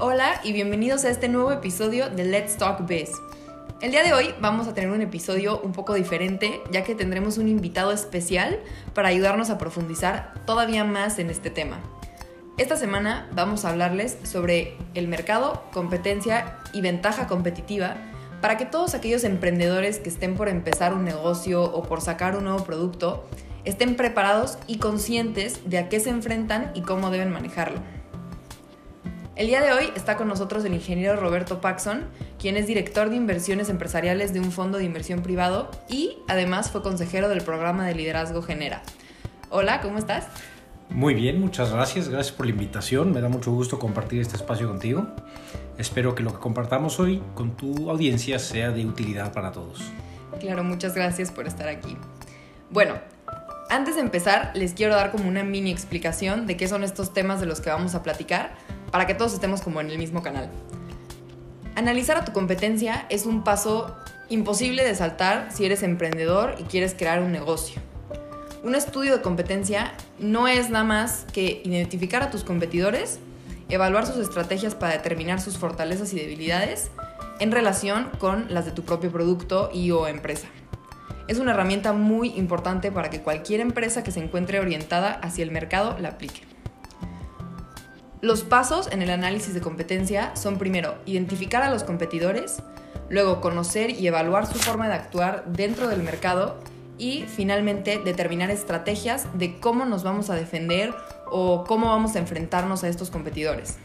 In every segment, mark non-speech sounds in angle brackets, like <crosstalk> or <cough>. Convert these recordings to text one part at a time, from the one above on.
Hola y bienvenidos a este nuevo episodio de Let's Talk Biz. El día de hoy vamos a tener un episodio un poco diferente, ya que tendremos un invitado especial para ayudarnos a profundizar todavía más en este tema. Esta semana vamos a hablarles sobre el mercado, competencia y ventaja competitiva para que todos aquellos emprendedores que estén por empezar un negocio o por sacar un nuevo producto estén preparados y conscientes de a qué se enfrentan y cómo deben manejarlo. El día de hoy está con nosotros el ingeniero Roberto Paxson, quien es director de inversiones empresariales de un fondo de inversión privado y además fue consejero del programa de liderazgo Genera. Hola, ¿cómo estás? Muy bien, muchas gracias. Gracias por la invitación. Me da mucho gusto compartir este espacio contigo. Espero que lo que compartamos hoy con tu audiencia sea de utilidad para todos. Claro, muchas gracias por estar aquí. Bueno, antes de empezar, les quiero dar como una mini explicación de qué son estos temas de los que vamos a platicar para que todos estemos como en el mismo canal. Analizar a tu competencia es un paso imposible de saltar si eres emprendedor y quieres crear un negocio. Un estudio de competencia no es nada más que identificar a tus competidores, evaluar sus estrategias para determinar sus fortalezas y debilidades en relación con las de tu propio producto y o empresa. Es una herramienta muy importante para que cualquier empresa que se encuentre orientada hacia el mercado la aplique. Los pasos en el análisis de competencia son primero identificar a los competidores, luego conocer y evaluar su forma de actuar dentro del mercado y finalmente determinar estrategias de cómo nos vamos a defender o cómo vamos a enfrentarnos a estos competidores.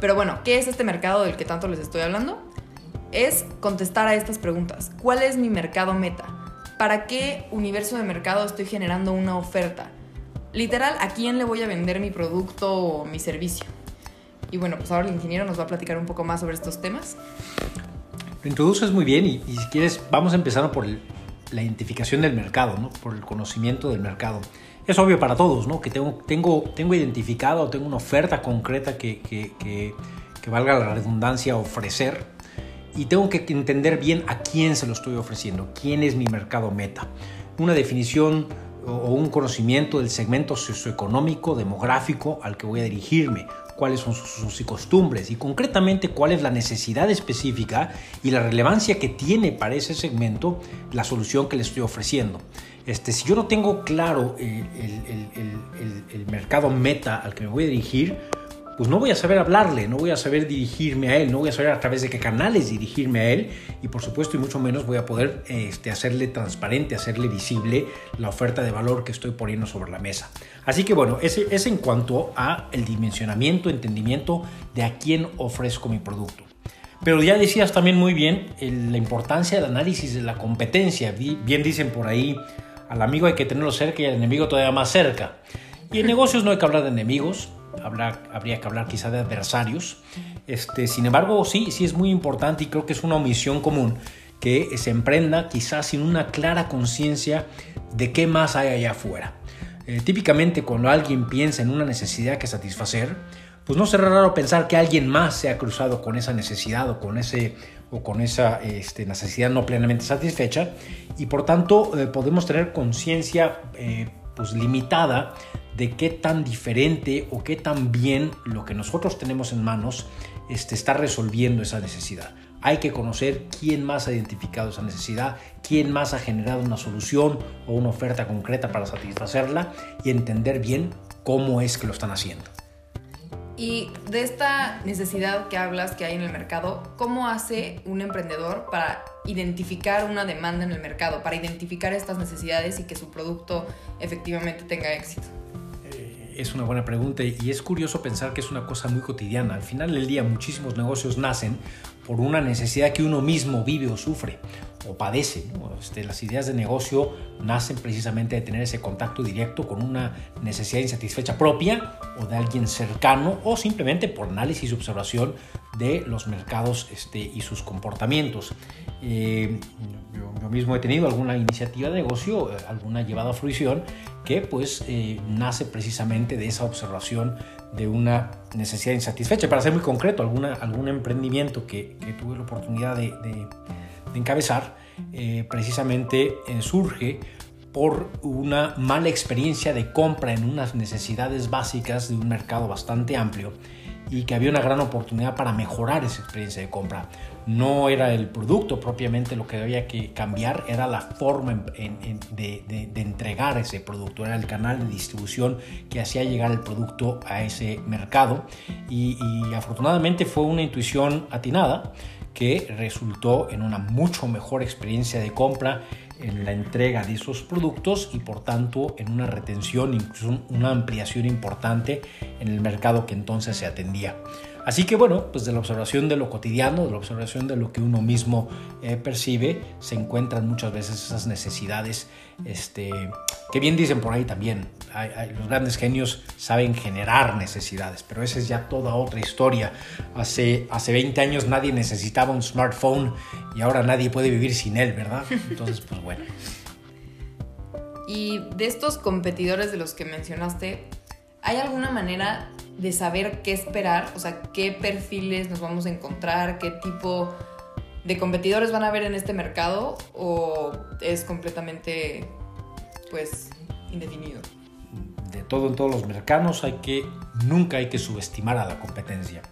Pero bueno, ¿qué es este mercado del que tanto les estoy hablando? Es contestar a estas preguntas. ¿Cuál es mi mercado meta? ¿Para qué universo de mercado estoy generando una oferta? Literal, ¿a quién le voy a vender mi producto o mi servicio? Y bueno, pues ahora el ingeniero nos va a platicar un poco más sobre estos temas. Lo introduces muy bien y, si quieres, vamos empezando por la identificación del mercado, ¿no? por el conocimiento del mercado. Es obvio para todos, ¿no? Que tengo, tengo, tengo identificado o tengo una oferta concreta que, que valga la redundancia ofrecer y tengo que entender bien a quién se lo estoy ofreciendo, quién es mi mercado meta. Una definición o un conocimiento del segmento socioeconómico, demográfico al que voy a dirigirme, cuáles son sus, costumbres y concretamente cuál es la necesidad específica y la relevancia que tiene para ese segmento la solución que le estoy ofreciendo. Este, si yo no tengo claro el, el mercado meta al que me voy a dirigir, pues no voy a saber hablarle, no voy a saber dirigirme a él, no voy a saber a través de qué canales dirigirme a él y por supuesto y mucho menos voy a poder este, hacerle transparente, hacerle visible la oferta de valor que estoy poniendo sobre la mesa. Así que bueno, ese es en cuanto a el dimensionamiento, entendimiento de a quién ofrezco mi producto. Pero ya decías también muy bien la importancia del análisis de la competencia. Bien dicen por ahí, al amigo hay que tenerlo cerca y al enemigo todavía más cerca. Y en negocios no hay que hablar de enemigos, habría que hablar quizá de adversarios. Este, sin embargo, sí, sí es muy importante y creo que es una omisión común que se emprenda quizás sin una clara conciencia de qué más hay allá afuera. Eh, típicamente cuando alguien piensa en una necesidad que satisfacer, pues no será raro pensar que alguien más se ha cruzado con esa necesidad o con, ese, o con esa este, necesidad no plenamente satisfecha y por tanto eh, podemos tener conciencia eh, pues limitada de qué tan diferente o qué tan bien lo que nosotros tenemos en manos este, está resolviendo esa necesidad. Hay que conocer quién más ha identificado esa necesidad, quién más ha generado una solución o una oferta concreta para satisfacerla y entender bien cómo es que lo están haciendo. Y de esta necesidad que hablas que hay en el mercado, ¿cómo hace un emprendedor para identificar una demanda en el mercado, para identificar estas necesidades y que su producto efectivamente tenga éxito? es una buena pregunta y es curioso pensar que es una cosa muy cotidiana. Al final del día muchísimos negocios nacen por una necesidad que uno mismo vive o sufre o padece. Este, las ideas de negocio nacen precisamente de tener ese contacto directo con una necesidad insatisfecha propia o de alguien cercano o simplemente por análisis y observación de los mercados este, y sus comportamientos. Eh, yo, mismo he tenido alguna iniciativa de negocio, eh, alguna llevada a fruición, que pues eh, nace precisamente de esa observación de una necesidad insatisfecha. Para ser muy concreto, alguna, algún emprendimiento que, tuve la oportunidad de, encabezar, precisamente surge por una mala experiencia de compra en unas necesidades básicas de un mercado bastante amplio y que había una gran oportunidad para mejorar esa experiencia de compra. No era el producto propiamente lo que había que cambiar, era la forma de, entregar ese producto, era el canal de distribución que hacía llegar el producto a ese mercado y afortunadamente fue una intuición atinada que resultó en una mucho mejor experiencia de compra en la entrega de esos productos y por tanto en una retención, incluso una ampliación importante en el mercado que entonces se atendía. Así que bueno, pues de la observación de lo cotidiano, de la observación de lo que uno mismo eh, percibe, se encuentran muchas veces esas necesidades, este, que bien dicen por ahí también, los grandes genios saben generar necesidades, pero esa es ya toda otra historia. Hace, hace 20 años nadie necesitaba un smartphone y ahora nadie puede vivir sin él, ¿verdad? Entonces, pues bueno. <laughs> Y de estos competidores de los que mencionaste, ¿hay alguna manera de saber qué esperar, o sea, qué perfiles nos vamos a encontrar, qué tipo de competidores van a haber en este mercado o es completamente pues indefinido. De todo en todos los mercados hay que nunca hay que subestimar a la competencia.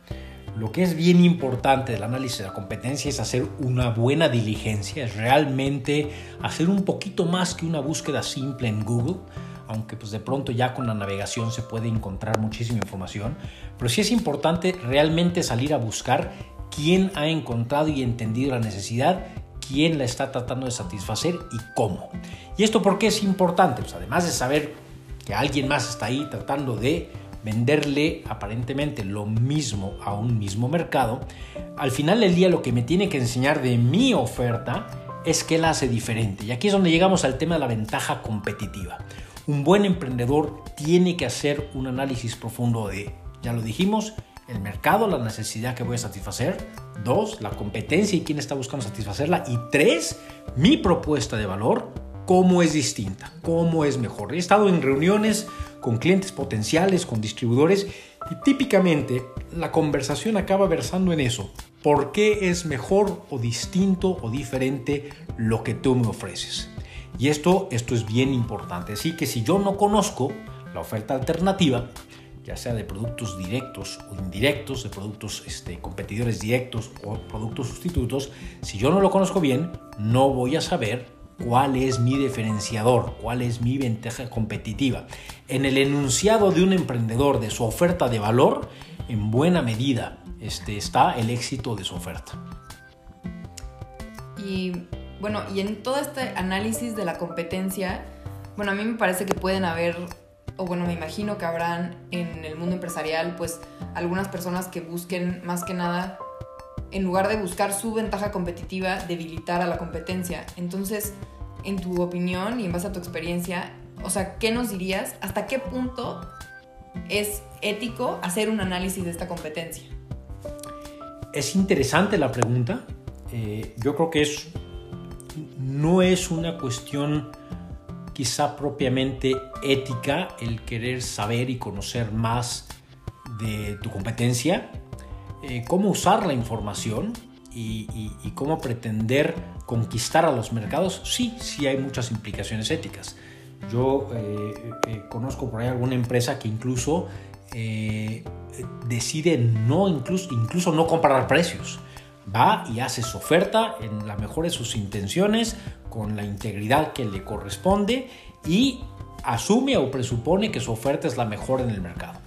Lo que es bien importante del análisis de la competencia es hacer una buena diligencia, es realmente hacer un poquito más que una búsqueda simple en Google aunque pues de pronto ya con la navegación se puede encontrar muchísima información, pero sí es importante realmente salir a buscar quién ha encontrado y entendido la necesidad, quién la está tratando de satisfacer y cómo. ¿Y esto por qué es importante? Pues además de saber que alguien más está ahí tratando de venderle aparentemente lo mismo a un mismo mercado, al final del día lo que me tiene que enseñar de mi oferta es que la hace diferente. Y aquí es donde llegamos al tema de la ventaja competitiva. Un buen emprendedor tiene que hacer un análisis profundo de, ya lo dijimos, el mercado, la necesidad que voy a satisfacer. Dos, la competencia y quién está buscando satisfacerla. Y tres, mi propuesta de valor, cómo es distinta, cómo es mejor. He estado en reuniones con clientes potenciales, con distribuidores, y típicamente la conversación acaba versando en eso. ¿Por qué es mejor o distinto o diferente lo que tú me ofreces? Y esto, esto es bien importante. Así que si yo no conozco la oferta alternativa, ya sea de productos directos o indirectos, de productos este, competidores directos o productos sustitutos, si yo no lo conozco bien, no voy a saber cuál es mi diferenciador, cuál es mi ventaja competitiva. En el enunciado de un emprendedor, de su oferta de valor, en buena medida este, está el éxito de su oferta. Y bueno, y en todo este análisis de la competencia, bueno, a mí me parece que pueden haber, o bueno, me imagino que habrán en el mundo empresarial, pues algunas personas que busquen más que nada, en lugar de buscar su ventaja competitiva, debilitar a la competencia. Entonces, en tu opinión y en base a tu experiencia, o sea, ¿qué nos dirías? ¿Hasta qué punto es ético hacer un análisis de esta competencia? Es interesante la pregunta. Eh, yo creo que es no es una cuestión quizá propiamente ética el querer saber y conocer más de tu competencia, eh, cómo usar la información y, cómo pretender conquistar a los mercados, sí, sí hay muchas implicaciones éticas. Yo eh, eh, conozco por ahí alguna empresa que incluso decide no incluso, incluso no comparar precios va y hace su oferta en la mejor de sus intenciones, con la integridad que le corresponde y asume o presupone que su oferta es la mejor en el mercado.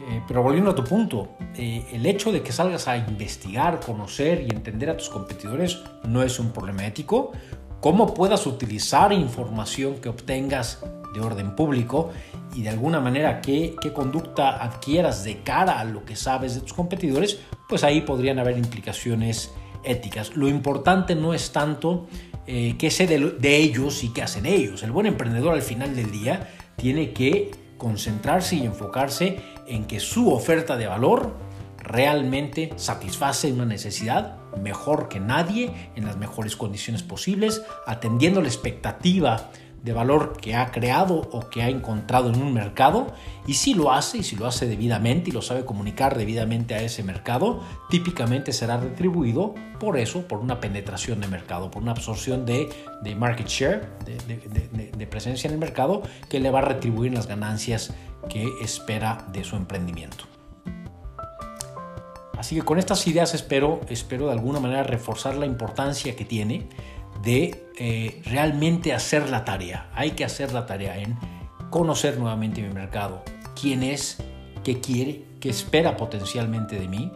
Eh, pero volviendo a tu punto, eh, el hecho de que salgas a investigar, conocer y entender a tus competidores no es un problema ético. Cómo puedas utilizar información que obtengas de orden público y de alguna manera qué, qué conducta adquieras de cara a lo que sabes de tus competidores, pues ahí podrían haber implicaciones éticas. Lo importante no es tanto eh, qué sé de, de ellos y qué hacen ellos. El buen emprendedor al final del día tiene que concentrarse y enfocarse en que su oferta de valor realmente satisface una necesidad mejor que nadie, en las mejores condiciones posibles, atendiendo la expectativa de valor que ha creado o que ha encontrado en un mercado y si lo hace y si lo hace debidamente y lo sabe comunicar debidamente a ese mercado, típicamente será retribuido por eso, por una penetración de mercado, por una absorción de, market share, de, de presencia en el mercado que le va a retribuir las ganancias que espera de su emprendimiento. Así que con estas ideas espero, espero de alguna manera reforzar la importancia que tiene de eh, realmente hacer la tarea. Hay que hacer la tarea en conocer nuevamente mi mercado, quién es, qué quiere, qué espera potencialmente de mí,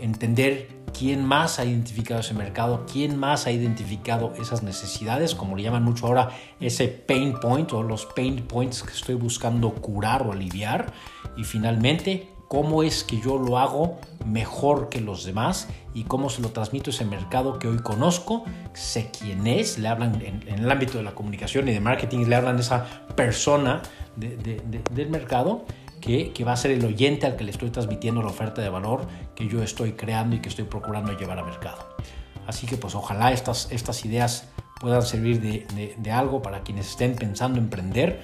entender quién más ha identificado ese mercado, quién más ha identificado esas necesidades, como le llaman mucho ahora ese pain point o los pain points que estoy buscando curar o aliviar, y finalmente cómo es que yo lo hago mejor que los demás y cómo se lo transmito a ese mercado que hoy conozco, sé quién es, le hablan en, el ámbito de la comunicación y de marketing, le hablan de esa persona del mercado que, que, va a ser el oyente al que le estoy transmitiendo la oferta de valor que yo estoy creando y que estoy procurando llevar al mercado. Así que pues ojalá estas, estas ideas puedan servir de, algo para quienes estén pensando emprender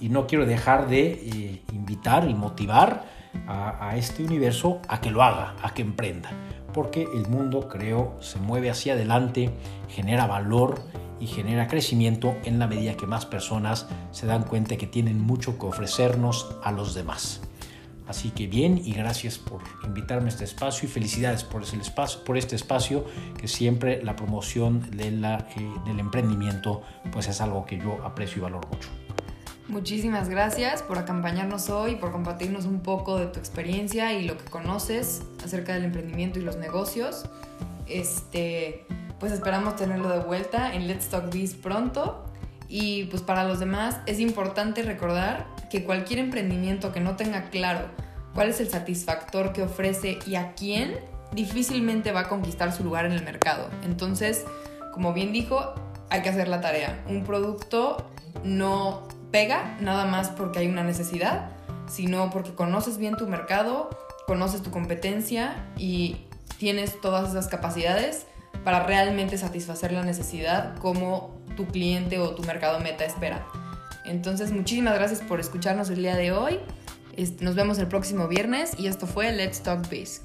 y, no quiero dejar de eh, invitar y motivar a, este universo a que lo haga, a que emprenda. Porque el mundo, creo, se mueve hacia adelante, genera valor y genera crecimiento en la medida que más personas se dan cuenta que tienen mucho que ofrecernos a los demás. Así que bien y gracias por invitarme a este espacio y felicidades por, ese espacio, por este espacio que siempre la promoción eh, del emprendimiento pues es algo que yo aprecio y valoro mucho. Muchísimas gracias por acompañarnos hoy, por compartirnos un poco de tu experiencia y lo que conoces acerca del emprendimiento y los negocios. Este, pues esperamos tenerlo de vuelta en Let's Talk Biz pronto. Y pues para los demás es importante recordar que cualquier emprendimiento que no tenga claro cuál es el satisfactor que ofrece y a quién, difícilmente va a conquistar su lugar en el mercado. Entonces, como bien dijo, hay que hacer la tarea. Un producto no pega nada más porque hay una necesidad, sino porque conoces bien tu mercado, conoces tu competencia y tienes todas esas capacidades para realmente satisfacer la necesidad como tu cliente o tu mercado meta espera. Entonces, muchísimas gracias por escucharnos el día de hoy. Nos vemos el próximo viernes y esto fue Let's Talk Biz.